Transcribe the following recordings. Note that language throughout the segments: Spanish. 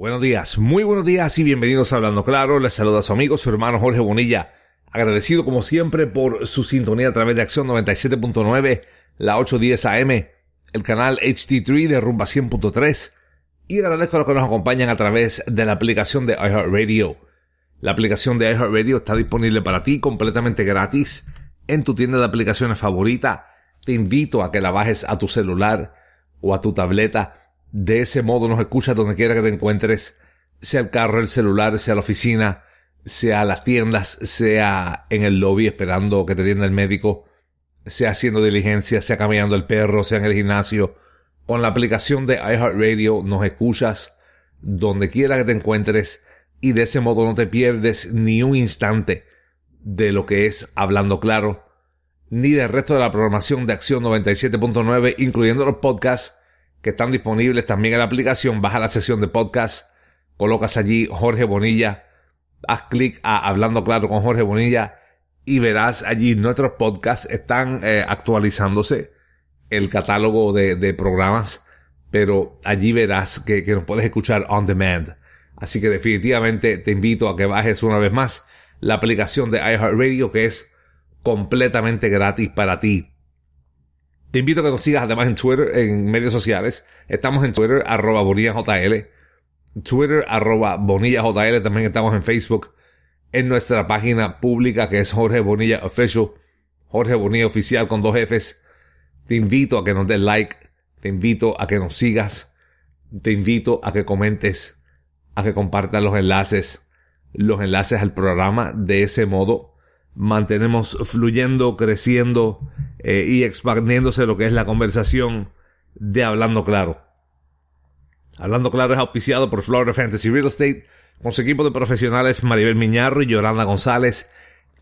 Buenos días, muy buenos días y bienvenidos a Hablando Claro. Les saluda a su amigo, su hermano Jorge Bonilla. Agradecido como siempre por su sintonía a través de Acción 97.9, la 810 AM, el canal HD3 de Rumba 100.3 y agradezco a los que nos acompañan a través de la aplicación de iHeartRadio. La aplicación de iHeartRadio está disponible para ti completamente gratis en tu tienda de aplicaciones favorita. Te invito a que la bajes a tu celular o a tu tableta. De ese modo nos escuchas donde quiera que te encuentres, sea el carro, el celular, sea la oficina, sea las tiendas, sea en el lobby esperando que te atienda el médico, sea haciendo diligencia, sea caminando el perro, sea en el gimnasio. Con la aplicación de iHeartRadio nos escuchas donde quiera que te encuentres y de ese modo no te pierdes ni un instante de lo que es Hablando Claro, ni del resto de la programación de Acción 97.9, incluyendo los podcasts que están disponibles también en la aplicación. Baja la sesión de podcast, colocas allí Jorge Bonilla, haz clic a Hablando Claro con Jorge Bonilla y verás allí nuestros podcasts están eh, actualizándose el catálogo de, de, programas, pero allí verás que, que nos puedes escuchar on demand. Así que definitivamente te invito a que bajes una vez más la aplicación de iHeartRadio que es completamente gratis para ti. Te invito a que nos sigas además en Twitter, en medios sociales. Estamos en Twitter, arroba BonillaJL. Twitter, arroba BonillaJL. También estamos en Facebook. En nuestra página pública que es Jorge Bonilla Official. Jorge Bonilla Oficial con dos Fs. Te invito a que nos des like. Te invito a que nos sigas. Te invito a que comentes a que compartan los enlaces, los enlaces al programa. De ese modo mantenemos fluyendo, creciendo eh, y expandiéndose lo que es la conversación de Hablando Claro. Hablando Claro es auspiciado por Florida Fantasy Real Estate con su equipo de profesionales Maribel Miñarro y Yolanda González,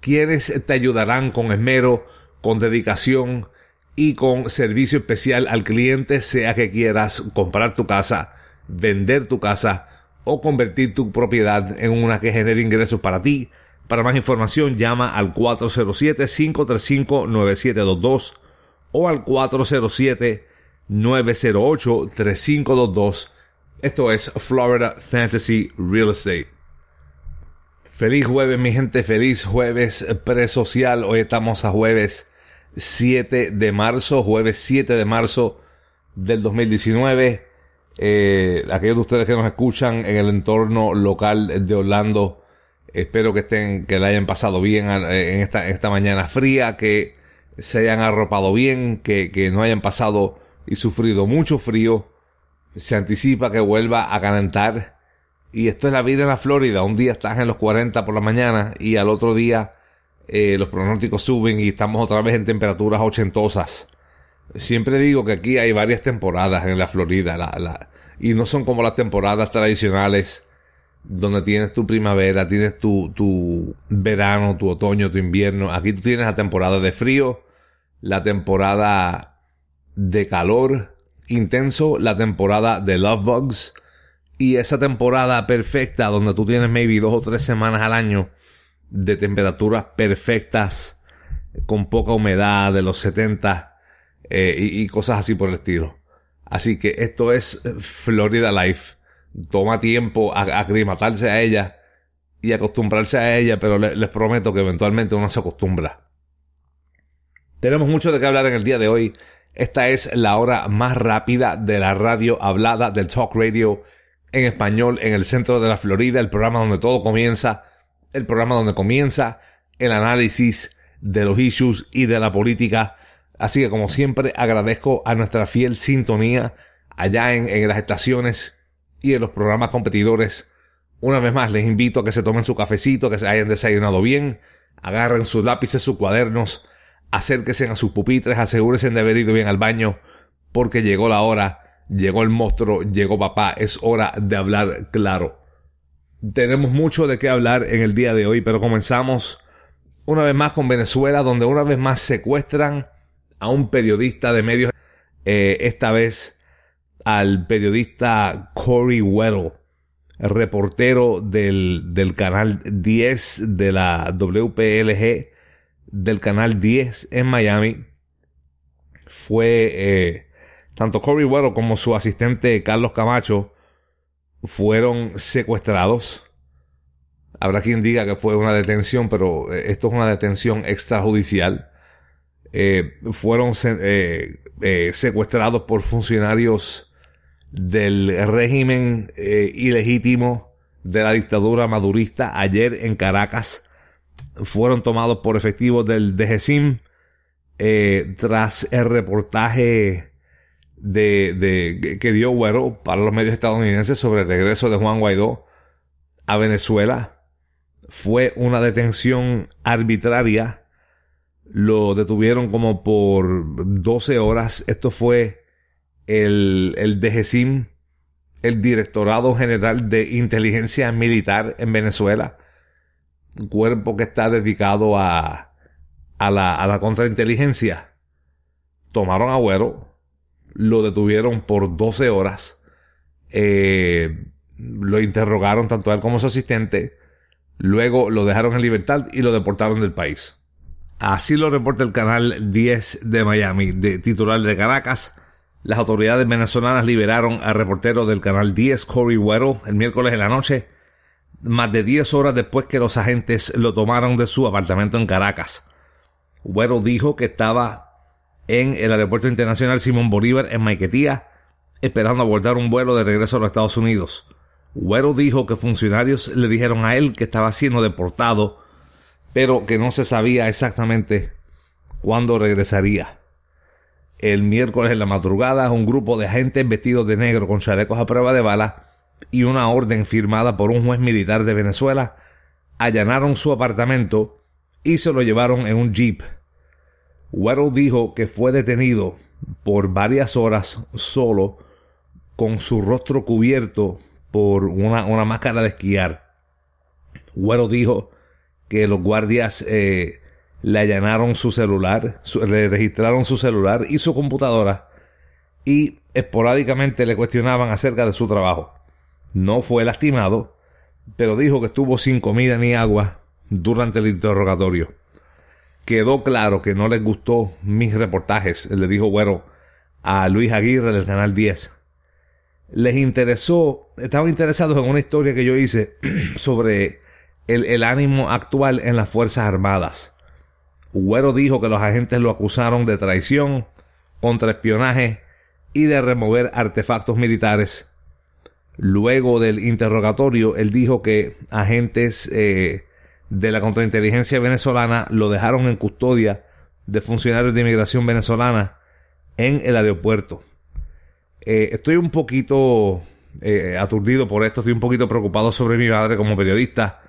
quienes te ayudarán con esmero, con dedicación y con servicio especial al cliente, sea que quieras comprar tu casa, vender tu casa o convertir tu propiedad en una que genere ingresos para ti. Para más información llama al 407-535-9722 o al 407-908-3522. Esto es Florida Fantasy Real Estate. Feliz jueves mi gente, feliz jueves presocial. Hoy estamos a jueves 7 de marzo, jueves 7 de marzo del 2019 eh, aquellos de ustedes que nos escuchan en el entorno local de Orlando, espero que estén, que la hayan pasado bien eh, en esta, esta mañana fría, que se hayan arropado bien, que, que no hayan pasado y sufrido mucho frío. Se anticipa que vuelva a calentar. Y esto es la vida en la Florida. Un día estás en los 40 por la mañana y al otro día eh, los pronósticos suben y estamos otra vez en temperaturas ochentosas. Siempre digo que aquí hay varias temporadas en la Florida, la, y no son como las temporadas tradicionales donde tienes tu primavera, tienes tu, tu verano, tu otoño, tu invierno. Aquí tú tienes la temporada de frío, la temporada de calor intenso, la temporada de love bugs y esa temporada perfecta donde tú tienes maybe dos o tres semanas al año de temperaturas perfectas con poca humedad de los 70 eh, y, cosas así por el estilo. Así que esto es Florida Life. Toma tiempo a, aclimatarse a ella y acostumbrarse a ella, pero les prometo que eventualmente uno se acostumbra. Tenemos mucho de qué hablar en el día de hoy. Esta es la hora más rápida de la radio hablada del talk radio en español en el centro de la Florida, el programa donde todo comienza, el programa donde comienza el análisis de los issues y de la política Así que como siempre agradezco a nuestra fiel sintonía allá en, las estaciones y en los programas competidores. Una vez más les invito a que se tomen su cafecito, que se hayan desayunado bien, agarren sus lápices, sus cuadernos, acérquense a sus pupitres, asegúrense de haber ido bien al baño, porque llegó la hora Llegó el monstruo, llegó papá, es hora de hablar claro. Tenemos mucho de qué hablar en el día de hoy, pero comenzamos una vez más con Venezuela, donde una vez más secuestran a un periodista de medios, eh, esta vez al periodista Corey Weddle, reportero del, del canal 10 de la WPLG, del canal 10 en Miami. Fue eh, tanto Corey Weddle como su asistente Carlos Camacho fueron secuestrados. Habrá quien diga que fue una detención, pero eh, esto es una detención extrajudicial. Eh, fueron secuestrados por funcionarios del régimen ilegítimo de la dictadura madurista ayer en Caracas. Fueron tomados por efectivos del DGCIM tras el reportaje de, de, que dio Güero para los medios estadounidenses sobre el regreso de Juan Guaidó a Venezuela fue una detención arbitraria. Lo detuvieron como por 12 horas. Esto fue el, el DGCIM, el Directorado General de Inteligencia Militar en Venezuela. Un cuerpo que está dedicado a, a la, a la contrainteligencia. Tomaron a Güero, lo detuvieron por 12 horas. Eh, lo interrogaron tanto él como su asistente. Luego lo dejaron en libertad y lo deportaron del país. Así lo reporta el canal 10 de Miami, de titular de Caracas. Las autoridades venezolanas liberaron al reportero del canal 10, Corey Weddle, el miércoles en la noche, más de 10 horas después que los agentes lo tomaron de su apartamento en Caracas. Weddle dijo que estaba en el Aeropuerto Internacional Simón Bolívar en Maiquetía, esperando abordar un vuelo de regreso a los Estados Unidos. Güero dijo que funcionarios le dijeron a él que estaba siendo deportado, pero que no se sabía exactamente cuándo regresaría. El miércoles en la madrugada, un grupo de agentes vestidos de negro con chalecos a prueba de bala y una orden firmada por un juez militar de Venezuela allanaron su apartamento y se lo llevaron en un jeep Weddle dijo que fue detenido por varias horas solo con su rostro cubierto por una, máscara de esquiar. Weddle dijo que los guardias eh, le allanaron su celular, le registraron su celular y su computadora y esporádicamente le cuestionaban acerca de su trabajo. No fue lastimado, pero dijo que estuvo sin comida ni agua durante el interrogatorio quedó claro que no les gustó mis reportajes, le dijo Güero a Luis Aguirre del Canal 10. Les interesó, estaban interesados en una historia que yo hice sobre el ánimo actual en las Fuerzas Armadas. Güero dijo que los agentes lo acusaron de traición, contraespionaje y de remover artefactos militares. Luego del interrogatorio, él dijo que agentes eh, de la contrainteligencia venezolana lo dejaron en custodia de funcionarios de inmigración venezolana en el aeropuerto. Eh, estoy un poquito eh, aturdido por esto, estoy un poquito preocupado sobre mi madre como periodista.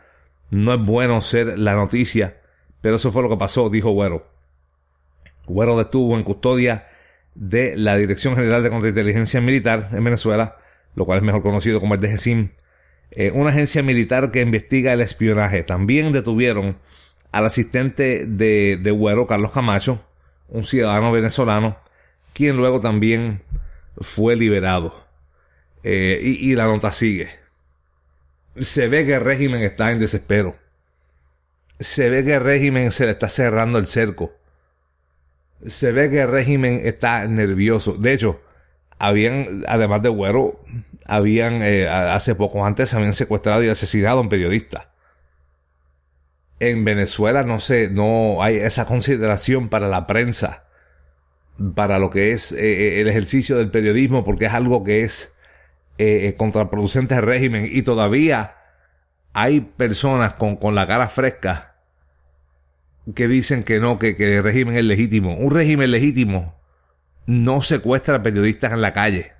No es bueno ser la noticia, pero eso fue lo que pasó, dijo Güero. Güero estuvo en custodia de la Dirección General de Contrainteligencia Militar en Venezuela, lo cual es mejor conocido como el DGCIM, eh, una agencia militar que investiga el espionaje. También detuvieron al asistente de, de Güero, Carlos Camacho, un ciudadano venezolano, quien luego también fue liberado. Eh, y, y la nota sigue. Se ve que el régimen está en desespero. Se ve que el régimen se le está cerrando el cerco. Se ve que el régimen está nervioso. De hecho, habían, además de Güero, habían, eh, hace poco antes, habían secuestrado y asesinado a un periodista. En Venezuela no sé, no hay esa consideración para la prensa, para lo que es eh, eh, el ejercicio del periodismo, porque es algo que es contraproducente al régimen y todavía hay personas con, con la cara fresca que dicen que no, que, que el régimen es legítimo. Un régimen legítimo no secuestra a periodistas en la calle.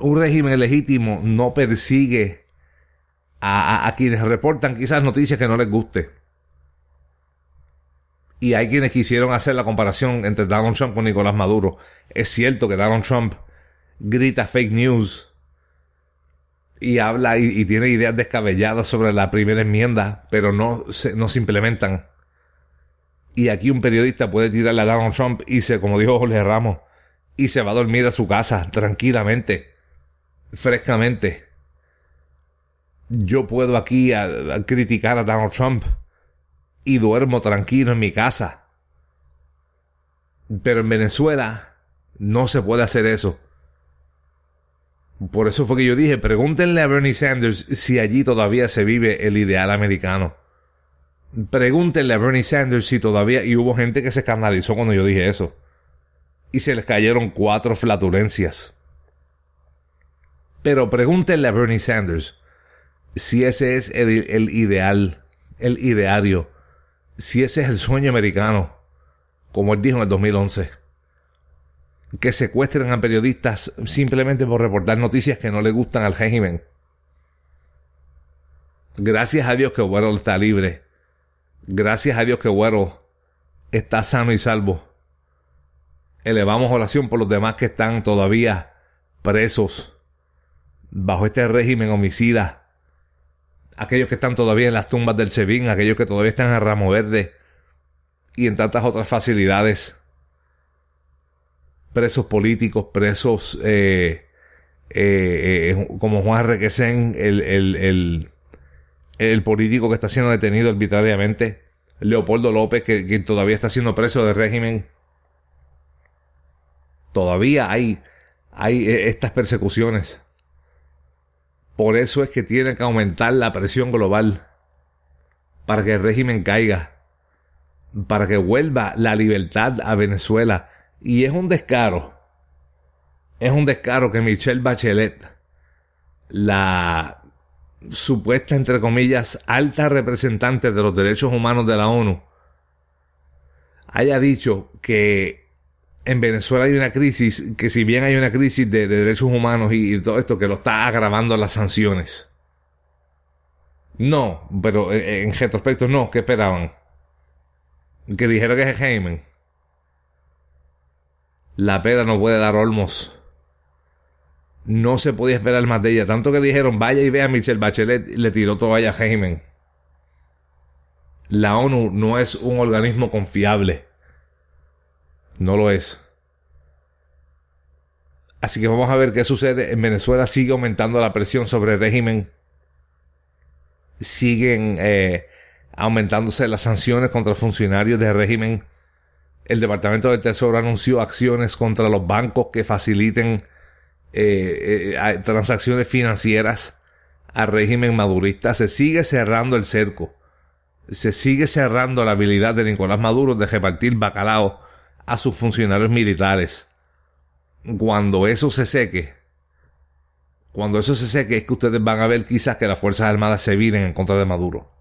Un régimen legítimo no persigue a, quienes reportan quizás noticias que no les guste. Y hay quienes quisieron hacer la comparación entre Donald Trump con Nicolás Maduro. Es cierto que Donald Trump grita fake news y habla y, tiene ideas descabelladas sobre la primera enmienda, pero no se, no se implementan. Y aquí un periodista puede tirarle a Donald Trump y se, como dijo Jorge Ramos, y se va a dormir a su casa tranquilamente, frescamente. Yo puedo aquí criticar a Donald Trump y duermo tranquilo en mi casa. Pero en Venezuela no se puede hacer eso. Por eso fue que yo dije, pregúntenle a Bernie Sanders si allí todavía se vive el ideal americano. Pregúntenle a Bernie Sanders si todavía... Y hubo gente que se escandalizó cuando yo dije eso. Y se les cayeron cuatro flatulencias. Pero pregúntenle a Bernie Sanders si ese es el, el ideal, el ideario, si ese es el sueño americano, como él dijo en el 2011 que secuestren a periodistas simplemente por reportar noticias que no le gustan al régimen. Gracias a Dios que Güero está libre. Gracias a Dios que Güero está sano y salvo. Elevamos oración por los demás que están todavía presos bajo este régimen homicida. Aquellos que están todavía en las tumbas del Sebin, aquellos que todavía están en Ramo Verde y en tantas otras facilidades presos políticos, presos eh, eh, eh, como Juan Requesén, el, el, el, político que está siendo detenido arbitrariamente, Leopoldo López, que, todavía está siendo preso del régimen. Todavía hay, hay estas persecuciones. Por eso es que tiene que aumentar la presión global para que el régimen caiga, para que vuelva la libertad a Venezuela y es un descaro. Es un descaro que Michelle Bachelet, la supuesta, entre comillas, alta representante de los derechos humanos de la ONU, haya dicho que en Venezuela hay una crisis, que si bien hay una crisis de, derechos humanos y, todo esto, que lo está agravando las sanciones. No, pero en, en retrospecto no, ¿qué esperaban? Que dijera que es Jaime. La pera no puede dar olmos. No se podía esperar más de ella. Tanto que dijeron, vaya y vea Michelle Bachelet le tiró toalla a régimen. La ONU no es un organismo confiable. No lo es. Así que vamos a ver qué sucede. En Venezuela sigue aumentando la presión sobre el régimen. Siguen eh, aumentándose las sanciones contra funcionarios del régimen el Departamento del Tesoro anunció acciones contra los bancos que faciliten eh, eh, transacciones financieras al régimen madurista. Se sigue cerrando el cerco. Se sigue cerrando la habilidad de Nicolás Maduro de repartir bacalao a sus funcionarios militares. Cuando eso se seque, cuando eso se seque es que ustedes van a ver quizás que las Fuerzas Armadas se viren en contra de Maduro.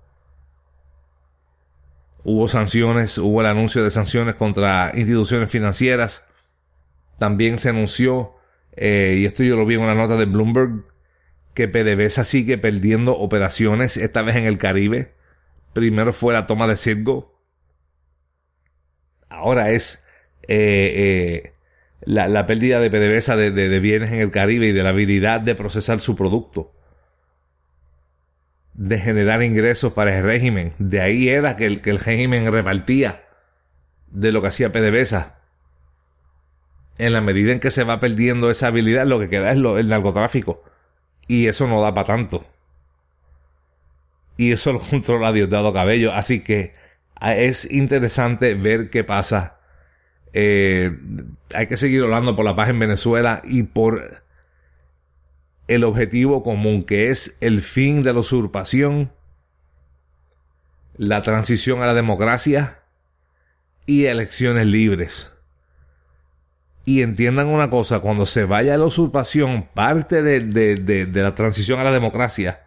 Hubo sanciones, hubo el anuncio de sanciones contra instituciones financieras. También se anunció, eh, y esto yo lo vi en una nota de Bloomberg, que PDVSA sigue perdiendo operaciones, esta vez en el Caribe. Primero fue la toma de Citgo. Ahora es eh, eh, la, pérdida de PDVSA de bienes en el Caribe y de la habilidad de procesar su producto de generar ingresos para el régimen. De ahí era que el, que el régimen repartía de lo que hacía PDVSA. En la medida en que se va perdiendo esa habilidad, lo que queda es lo, el narcotráfico. Y eso no da para tanto. Y eso lo controla Diosdado Cabello. Así que ah, es interesante ver qué pasa. Eh, hay que seguir hablando por la paz en Venezuela y por el objetivo común, que es el fin de la usurpación, la transición a la democracia y elecciones libres. Y entiendan una cosa, cuando se vaya a la usurpación, parte de, la transición a la democracia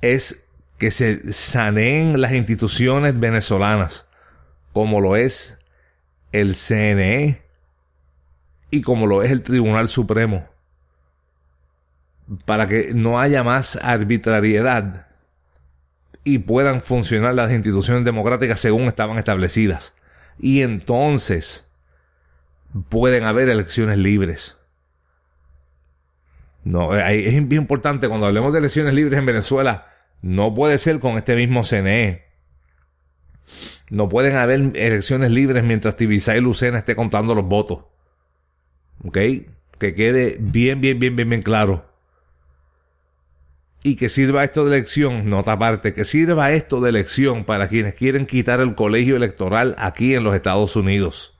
es que se saneen las instituciones venezolanas, como lo es el CNE y como lo es el Tribunal Supremo para que no haya más arbitrariedad y puedan funcionar las instituciones democráticas según estaban establecidas. Y entonces pueden haber elecciones libres. No, eh, es importante cuando hablemos de elecciones libres en Venezuela, no puede ser con este mismo CNE. No pueden haber elecciones libres mientras Tibisay Lucena esté contando los votos. ¿Ok? Que quede bien, bien, bien, bien, bien claro y que sirva esto de elección, nota aparte, que sirva esto de elección para quienes quieren quitar el colegio electoral aquí en los Estados Unidos.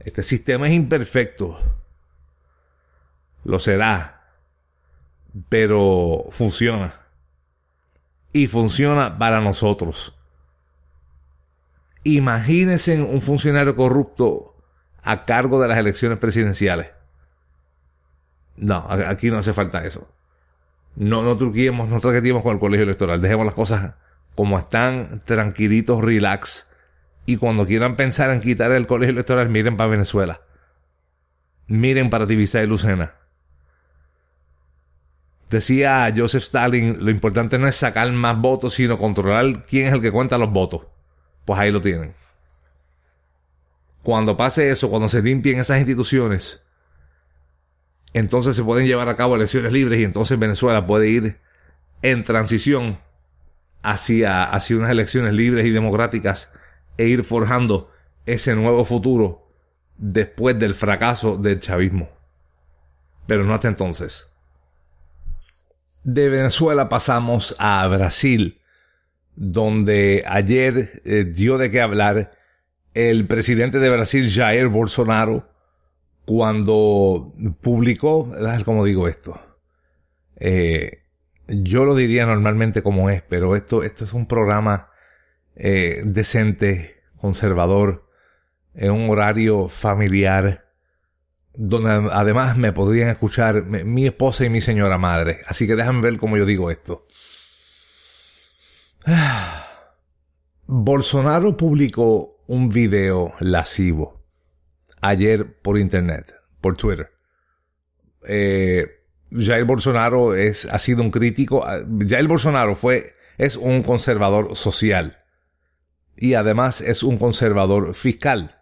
Este sistema es imperfecto. Lo será. Pero funciona. Y funciona para nosotros. Imagínense un funcionario corrupto a cargo de las elecciones presidenciales. No, aquí no hace falta eso no, no truquemos, no traquetemos con el colegio electoral. Dejemos las cosas como están, tranquilitos, relax. Y cuando quieran pensar en quitar el colegio electoral, miren para Venezuela. Miren para Tibisay y Lucena. Decía Joseph Stalin, lo importante no es sacar más votos, sino controlar quién es el que cuenta los votos. Pues ahí lo tienen. Cuando pase eso, cuando se limpien esas instituciones, entonces se pueden llevar a cabo elecciones libres y entonces Venezuela puede ir en transición hacia, hacia unas elecciones libres y democráticas e ir forjando ese nuevo futuro después del fracaso del chavismo. Pero no hasta entonces. De Venezuela pasamos a Brasil, donde ayer eh, dio de qué hablar el presidente de Brasil, Jair Bolsonaro, cuando publicó, como digo esto, eh, yo lo diría normalmente como es, pero esto, esto es un programa eh, decente, conservador, en un horario familiar, donde además me podrían escuchar mi esposa y mi señora madre. Así que déjame ver cómo yo digo esto. Bolsonaro publicó un video lascivo ayer por internet, por Twitter. Eh, Jair Bolsonaro es, ha sido un crítico. Ah, Jair Bolsonaro fue, es un conservador social. Y además es un conservador fiscal.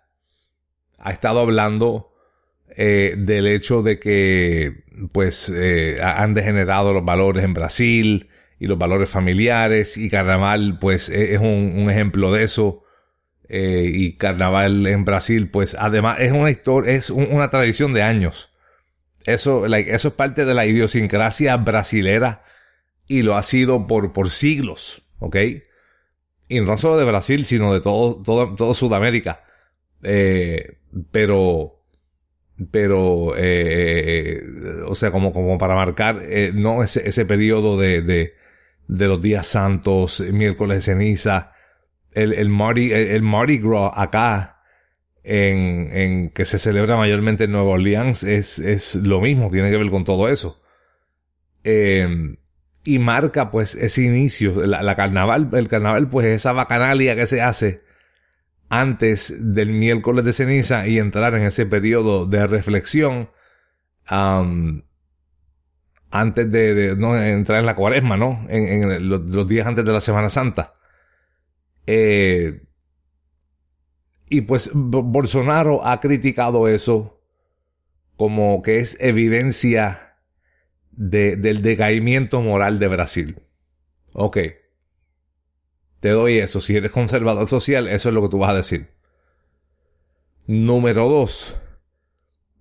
Ha estado hablando eh, del hecho de que, pues, eh, han degenerado los valores en Brasil y los valores familiares y Carnaval, pues, e, es un, un ejemplo de eso. Eh, y carnaval en Brasil, pues además es una historia, es una tradición de años. Eso, eso es parte de la idiosincrasia brasilera y lo ha sido por, por siglos, ¿ok? Y no solo de Brasil, sino de todo, todo, todo Sudamérica. Eh, pero, pero, eh, o sea, como, como para marcar, no ese, ese periodo de, de, de los días santos, miércoles de ceniza, el, el, Mardi, el, Mardi Gras acá, en, en, que se celebra mayormente en Nueva Orleans, es, es lo mismo, tiene que ver con todo eso. Em, y marca pues ese inicio, la, carnaval, el carnaval pues esa bacanalia que se hace antes del miércoles de ceniza y entrar en ese periodo de reflexión antes de, no, entrar en la cuaresma, ¿no? En, los, días antes de la Semana Santa. Eh, y pues Bolsonaro ha criticado eso como que es evidencia del decaimiento moral de Brasil. Ok. Te doy eso. Si eres conservador social, eso es lo que tú vas a decir. Número dos.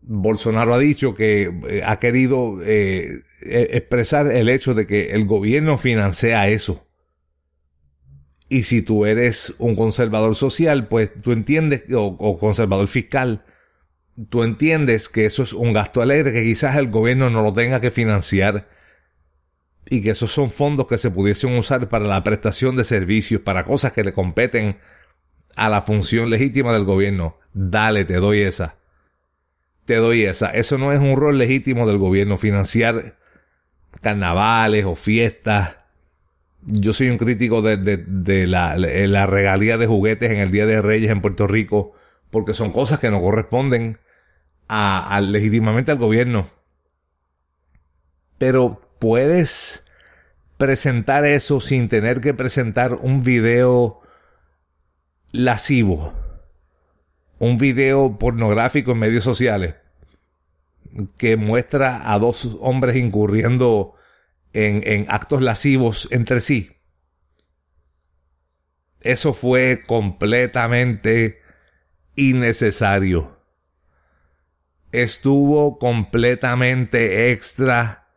Bolsonaro ha dicho que eh, ha querido eh, e-, expresar el hecho de que el gobierno financia eso. Y si tú eres un conservador social, pues tú entiendes, o, conservador fiscal, tú entiendes que eso es un gasto alegre que quizás el gobierno no lo tenga que financiar y que esos son fondos que se pudiesen usar para la prestación de servicios, para cosas que le competen a la función legítima del gobierno. Dale, te doy esa. Te doy esa. Eso no es un rol legítimo del gobierno, financiar carnavales o fiestas yo soy un crítico de, de, la, la, regalía de juguetes en el Día de Reyes en Puerto Rico, porque son cosas que no corresponden legítimamente al gobierno. Pero puedes presentar eso sin tener que presentar un video lascivo, un video pornográfico en medios sociales que muestra a dos hombres incurriendo en, en actos lascivos entre sí. Eso fue completamente innecesario. Estuvo completamente extra,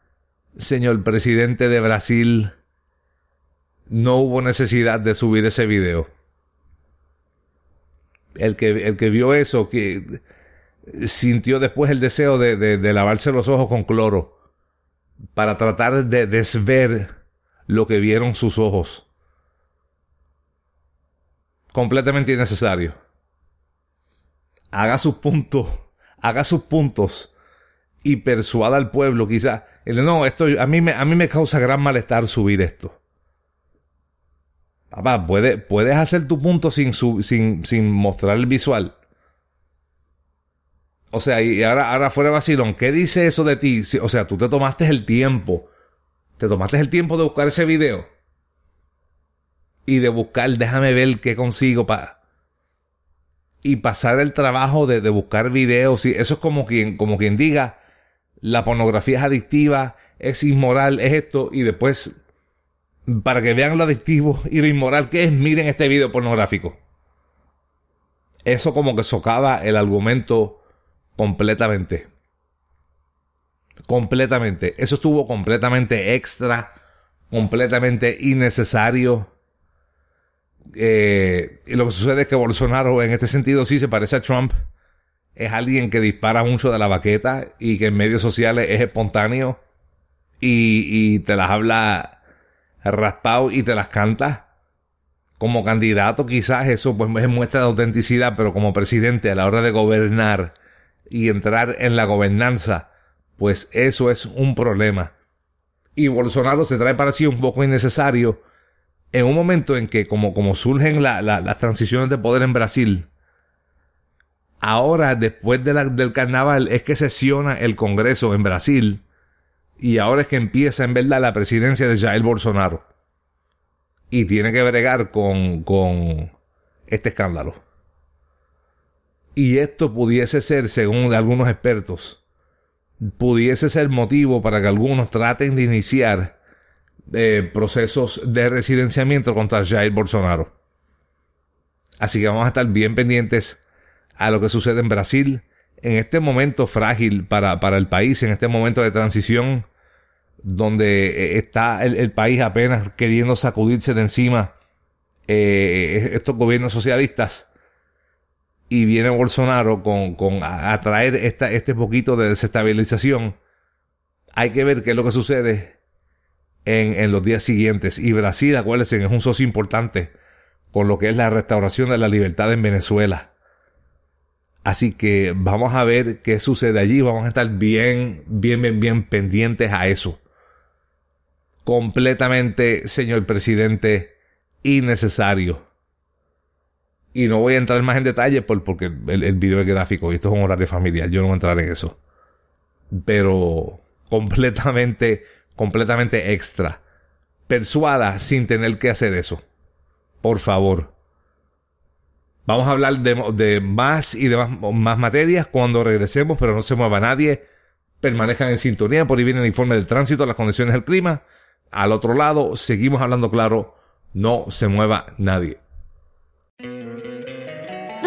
señor presidente de Brasil. No hubo necesidad de subir ese video. El que, el que vio eso, que sintió después el deseo de, de lavarse los ojos con cloro para tratar de desver lo que vieron sus ojos. Completamente innecesario. Haga sus puntos, haga sus puntos y persuada al pueblo, quizá. No, esto a mí me, a mí me causa gran malestar subir esto. Papá, puedes, puedes hacer tu punto sin, sin, sin mostrar el visual. O sea, y ahora, ahora fuera vacilón, ¿qué dice eso de ti? O sea, tú te tomaste el tiempo. Te tomaste el tiempo de buscar ese video. Y de buscar, déjame ver qué consigo para. Y pasar el trabajo de, de buscar videos. Y eso es como quien, como quien diga, la pornografía es adictiva, es inmoral, es esto. Y después, para que vean lo adictivo y lo inmoral que es, miren este video pornográfico. Eso como que socava el argumento completamente. Completamente. Eso estuvo completamente extra, completamente innecesario. Eh, y lo que sucede es que Bolsonaro en este sentido sí se parece a Trump. Es alguien que dispara mucho de la baqueta y que en medios sociales es espontáneo y, y te las habla raspado y te las canta. Como candidato quizás eso pues es muestra de autenticidad, pero como presidente a la hora de gobernar y entrar en la gobernanza, pues eso es un problema. Y Bolsonaro se trae para sí un poco innecesario en un momento en que como, como surgen las transiciones de poder en Brasil, ahora después de del carnaval es que sesiona el Congreso en Brasil y ahora es que empieza en verdad la presidencia de Jair Bolsonaro. Y tiene que bregar con, con este escándalo. Y esto pudiese ser, según algunos expertos, pudiese ser motivo para que algunos traten de iniciar eh, procesos de residenciamiento contra Jair Bolsonaro. Así que vamos a estar bien pendientes a lo que sucede en Brasil en este momento frágil para, para el país, en este momento de transición donde eh, está el, país apenas queriendo sacudirse de encima eh, estos gobiernos socialistas y viene Bolsonaro con, con a, traer esta, este poquito de desestabilización, hay que ver qué es lo que sucede en, en los días siguientes. Y Brasil, acuérdense, es un socio importante con lo que es la restauración de la libertad en Venezuela. Así que vamos a ver qué sucede allí. Vamos a estar bien, bien, bien, bien pendientes a eso. Completamente, señor presidente, innecesario. Y no voy a entrar más en detalle por, porque el, video es gráfico y esto es un horario familiar. Yo no voy a entrar en eso. Pero completamente, completamente extra. Persuada sin tener que hacer eso. Por favor. Vamos a hablar de, de más y de más, más, materias cuando regresemos, pero no se mueva nadie. Permanezcan en sintonía. Por ahí viene el informe del tránsito, las condiciones del clima. Al otro lado, seguimos hablando claro. No se mueva nadie.